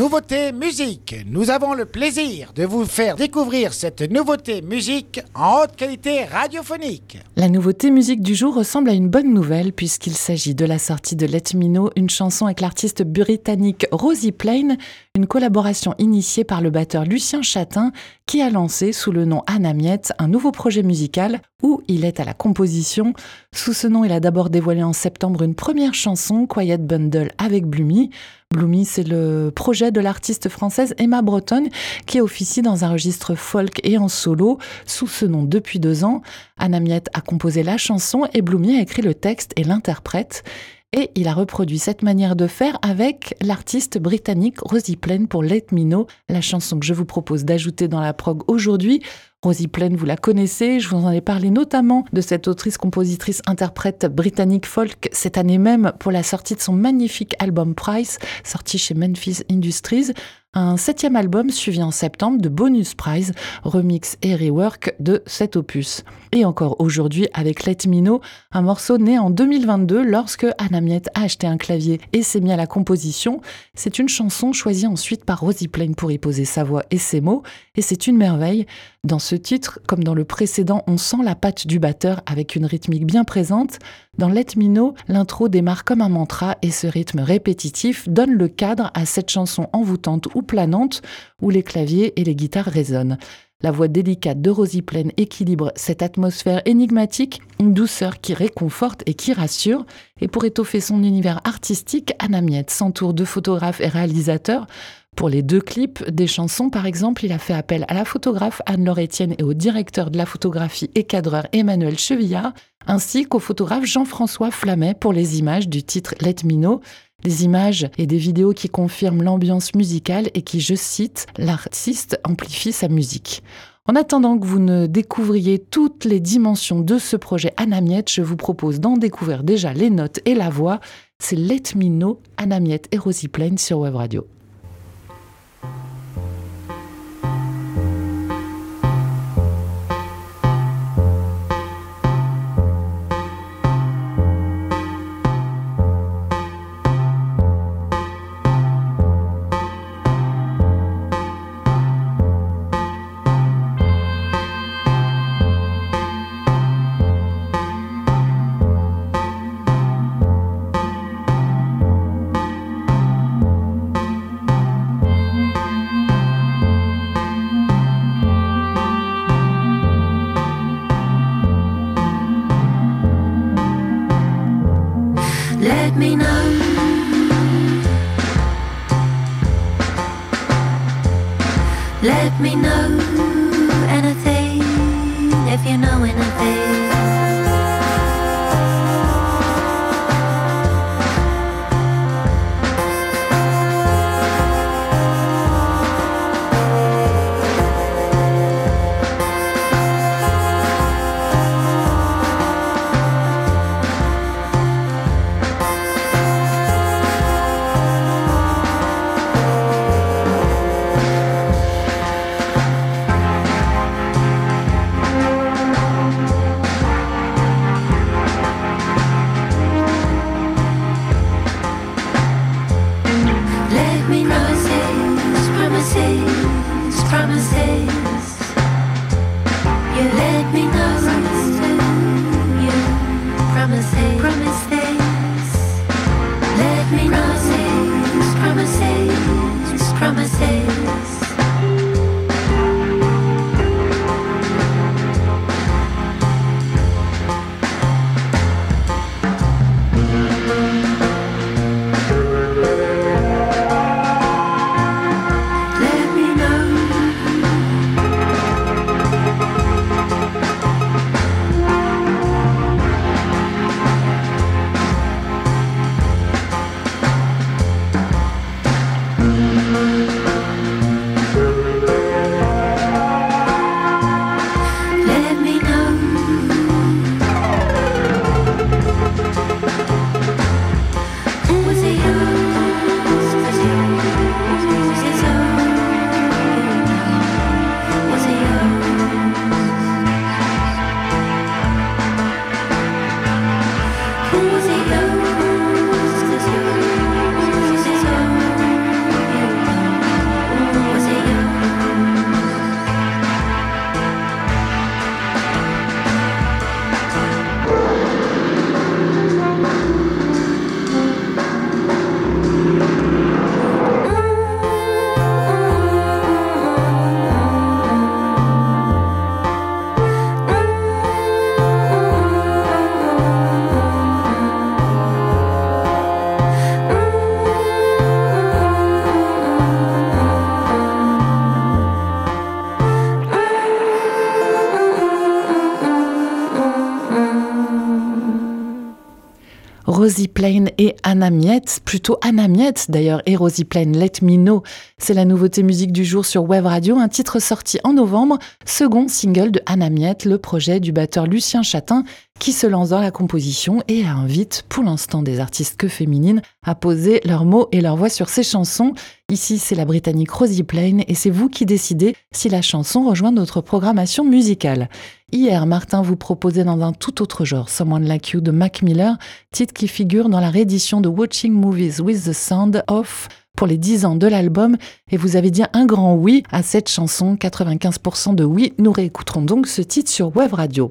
Nouveauté musique. Nous avons le plaisir de vous faire découvrir cette nouveauté musique en haute qualité radiophonique. La nouveauté musique du jour ressemble à une bonne nouvelle puisqu'il s'agit de la sortie de Let Me Know, une chanson avec l'artiste britannique Rosie Plain, une collaboration initiée par le batteur Lucien Chatin qui a lancé sous le nom Anna Miette un nouveau projet musical où il est à la composition. Sous ce nom, il a d'abord dévoilé en septembre une première chanson, Quiet Bundle avec Bloomy. Bloomy, c'est le projet de l'artiste française Emma Breton qui officie dans un registre folk et en solo sous ce nom depuis deux ans. Anna Miette a composé la chanson et Bloomy a écrit le texte et l'interprète. Et il a reproduit cette manière de faire avec l'artiste britannique Rosie Plain pour Let Me Know, la chanson que je vous propose d'ajouter dans la prog aujourd'hui. Rosie Plain, vous la connaissez, je vous en ai parlé notamment de cette autrice, compositrice, interprète britannique folk cette année même pour la sortie de son magnifique album Price, sorti chez Memphis Industries un septième album suivi en septembre de Bonus Prize, remix et rework de cet opus. Et encore aujourd'hui avec Let Me Know, un morceau né en 2022 lorsque Anna Miette a acheté un clavier et s'est mis à la composition. C'est une chanson choisie ensuite par Rosie Plain pour y poser sa voix et ses mots, et c'est une merveille. Dans ce titre, comme dans le précédent, on sent la patte du batteur avec une rythmique bien présente. Dans Let Me l'intro démarre comme un mantra et ce rythme répétitif donne le cadre à cette chanson envoûtante ou planante où les claviers et les guitares résonnent. La voix délicate de Rosie Plaine équilibre cette atmosphère énigmatique, une douceur qui réconforte et qui rassure. Et pour étoffer son univers artistique, Anna Miette s'entoure de photographes et réalisateurs pour les deux clips des chansons, par exemple, il a fait appel à la photographe Anne-Laure Etienne et au directeur de la photographie et cadreur Emmanuel Chevillard, ainsi qu'au photographe Jean-François Flamet pour les images du titre Let Me Know. Des images et des vidéos qui confirment l'ambiance musicale et qui, je cite, l'artiste amplifie sa musique. En attendant que vous ne découvriez toutes les dimensions de ce projet Anamiette, je vous propose d'en découvrir déjà les notes et la voix. C'est Let Me Know, Anamiette et Rosie Plain sur Web Radio. Let me know anything if you know anything. Rosie Plain et Anna Miette, plutôt Anna Miette d'ailleurs, et Rosie Plain Let Me Know. C'est la nouveauté musique du jour sur Web Radio, un titre sorti en novembre, second single de Anna Miette, le projet du batteur Lucien Chatin, qui se lance dans la composition et invite pour l'instant des artistes que féminines à poser leurs mots et leurs voix sur ses chansons. Ici, c'est la britannique Rosie Plain et c'est vous qui décidez si la chanson rejoint notre programmation musicale. Hier, Martin vous proposait dans un tout autre genre Someone Like You de Mac Miller, titre qui figure dans la réédition de Watching Movies with the Sound Off pour les 10 ans de l'album et vous avez dit un grand oui à cette chanson, 95% de oui. Nous réécouterons donc ce titre sur Web Radio.